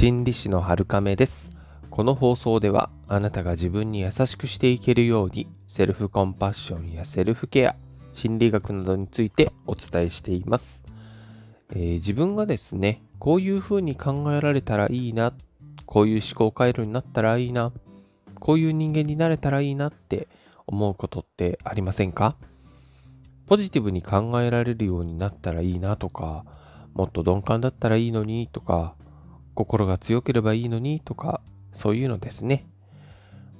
心理師の春亀です。この放送ではあなたが自分に優しくしていけるようにセルフコンパッションやセルフケア心理学などについてお伝えしています、えー、自分がですねこういうふうに考えられたらいいなこういう思考回路になったらいいなこういう人間になれたらいいなって思うことってありませんか？ポジティブに考えられるようになったらいいなとかもっと鈍感だったらいいのにとか心が強ければいいのにとかそういうのですね。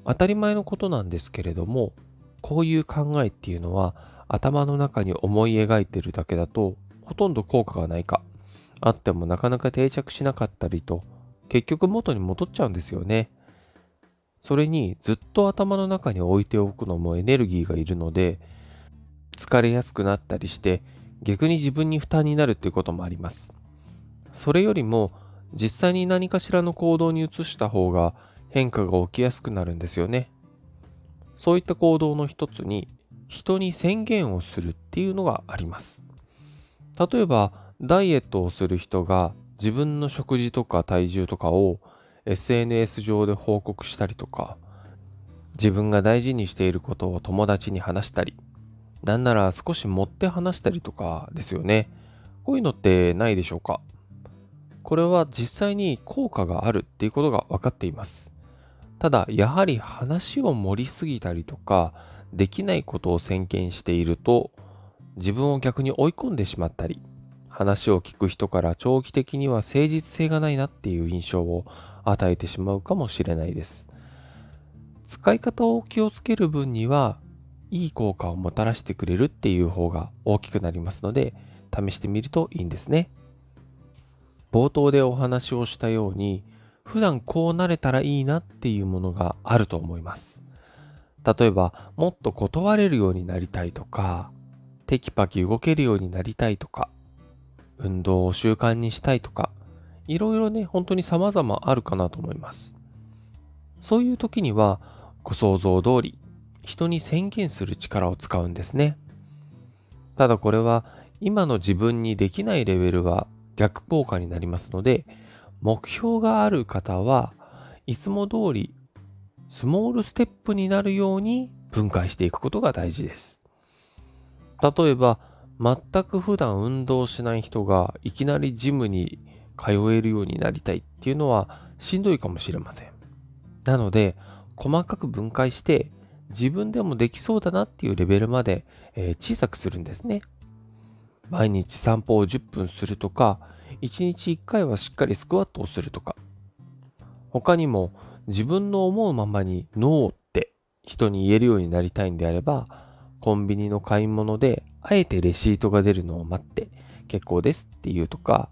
当たり前のことなんですけれどもこういう考えっていうのは頭の中に思い描いてるだけだとほとんど効果がないか。あってもなかなか定着しなかったりと結局元に戻っちゃうんですよね。それにずっと頭の中に置いておくのもエネルギーがいるので疲れやすくなったりして逆に自分に負担になるということもあります。それよりも実際に何かしらの行動に移した方が変化が起きやすくなるんですよね。そういった行動の一つに人に宣言をするっていうのがあります。例えばダイエットをする人が自分の食事とか体重とかを SNS 上で報告したりとか自分が大事にしていることを友達に話したりなんなら少し持って話したりとかですよね。こういうのってないでしょうか？これは実際に効果があるっていうことが分かっていますただやはり話を盛りすぎたりとかできないことを宣言していると自分を逆に追い込んでしまったり話を聞く人から長期的には誠実性がないなっていう印象を与えてしまうかもしれないです。使い方を気をつける分にはいい効果をもたらしてくれるっていう方が大きくなりますので試してみるといいんですね。冒頭でお話をしたように普段こうなれたらいいなっていうものがあると思います。例えばもっと断れるようになりたいとかテキパキ動けるようになりたいとか運動を習慣にしたいとかいろいろね、本当に様々あるかなと思います。そういう時には、ご想像通り、人に宣言する力を使うんですね。ただこれは、今の自分にできないレベルは逆効果になりますので、目標がある方はいつも通りスモールステップになるように分解していくことが大事です。例えば、全く普段運動しない人がいきなりジムに通えるようになりたいっていうのはしんどいかもしれません。なので、細かく分解して自分でもできそうだなっていうレベルまで、えー、小さくするんですね。毎日散歩を10分するとか、1日1回はしっかりスクワットをするとか、他にも自分の思うままにノーって人に言えるようになりたいんであれば、コンビニの買い物であえてレシートが出るのを待って結構ですっていうとか、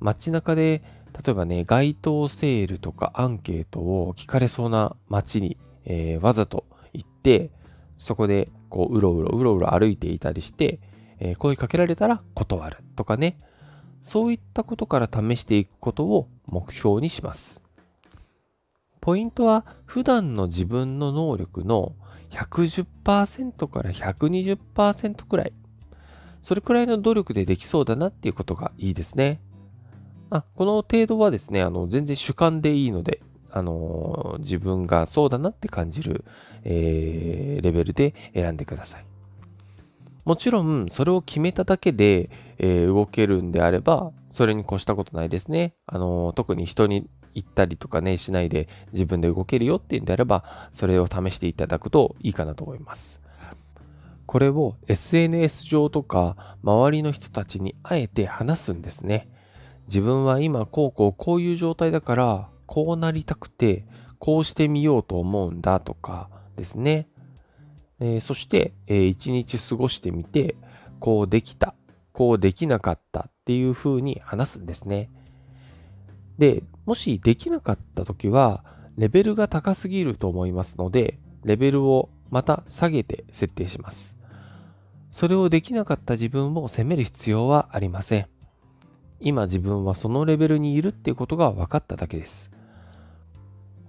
街中で、例えばね、街頭セールとかアンケートを聞かれそうな街に、えー、わざと行って、そこでこう、うろうろ、うろうろ歩いていたりして、えー、声かけられたら断るとかね、そういったことから試していくことを目標にします。ポイントは普段の自分の能力の110%から120%くらい。それくらいの努力でできそうだなっていうことがいいですね。あこの程度はですね、あの全然主観でいいので、あの、自分がそうだなって感じる、えー、レベルで選んでください。もちろん、それを決めただけで、えー、動けるんであれば、それに越したことないですね。あの特に人に言ったりとかね、しないで自分で動けるよっていうんであれば、それを試していただくといいかなと思います。これを SNS 上とか周りの人たちにあえて話すんですね。自分は今こうこうこういう状態だからこうなりたくてこうしてみようと思うんだとかですね。えー、そして、えー、一日過ごしてみてこうできたこうできなかったっていうふうに話すんですね。でもしできなかった時はレベルが高すぎると思いますのでレベルをまた下げて設定します。それをできなかった自分を責める必要はありません。今自分はそのレベルにいるっていうことが分かっただけです。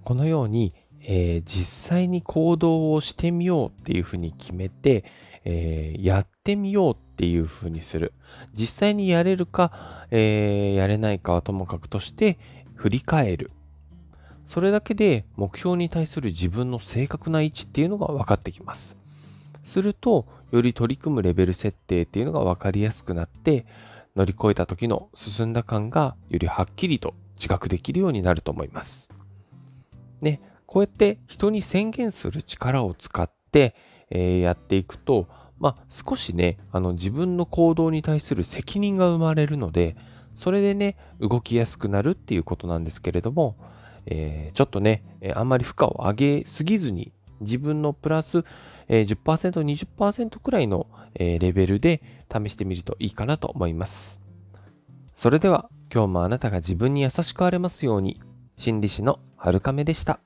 このように、えー、実際に行動をしてみようっていうふうに決めて、えー、やってみようっていうふうにする。実際にやれるか、えー、やれないかはともかくとして、振り返る。それだけで目標に対する自分の正確な位置っていうのが分かってきます。すると、より取り組むレベル設定っていうのが分かりやすくなって、乗り越えた時の進んだ感がよりはっきりと自覚できるようになると思います。ね、こうやって人に宣言する力を使って、えー、やっていくと、まあ、少しね、あの自分の行動に対する責任が生まれるので、それでね、動きやすくなるっていうことなんですけれども、えー、ちょっとね、あんまり負荷を上げすぎずに、自分のプラス、え、10%、20%くらいの、え、レベルで試してみるといいかなと思います。それでは、今日もあなたが自分に優しくあれますように、心理師の春亀でした。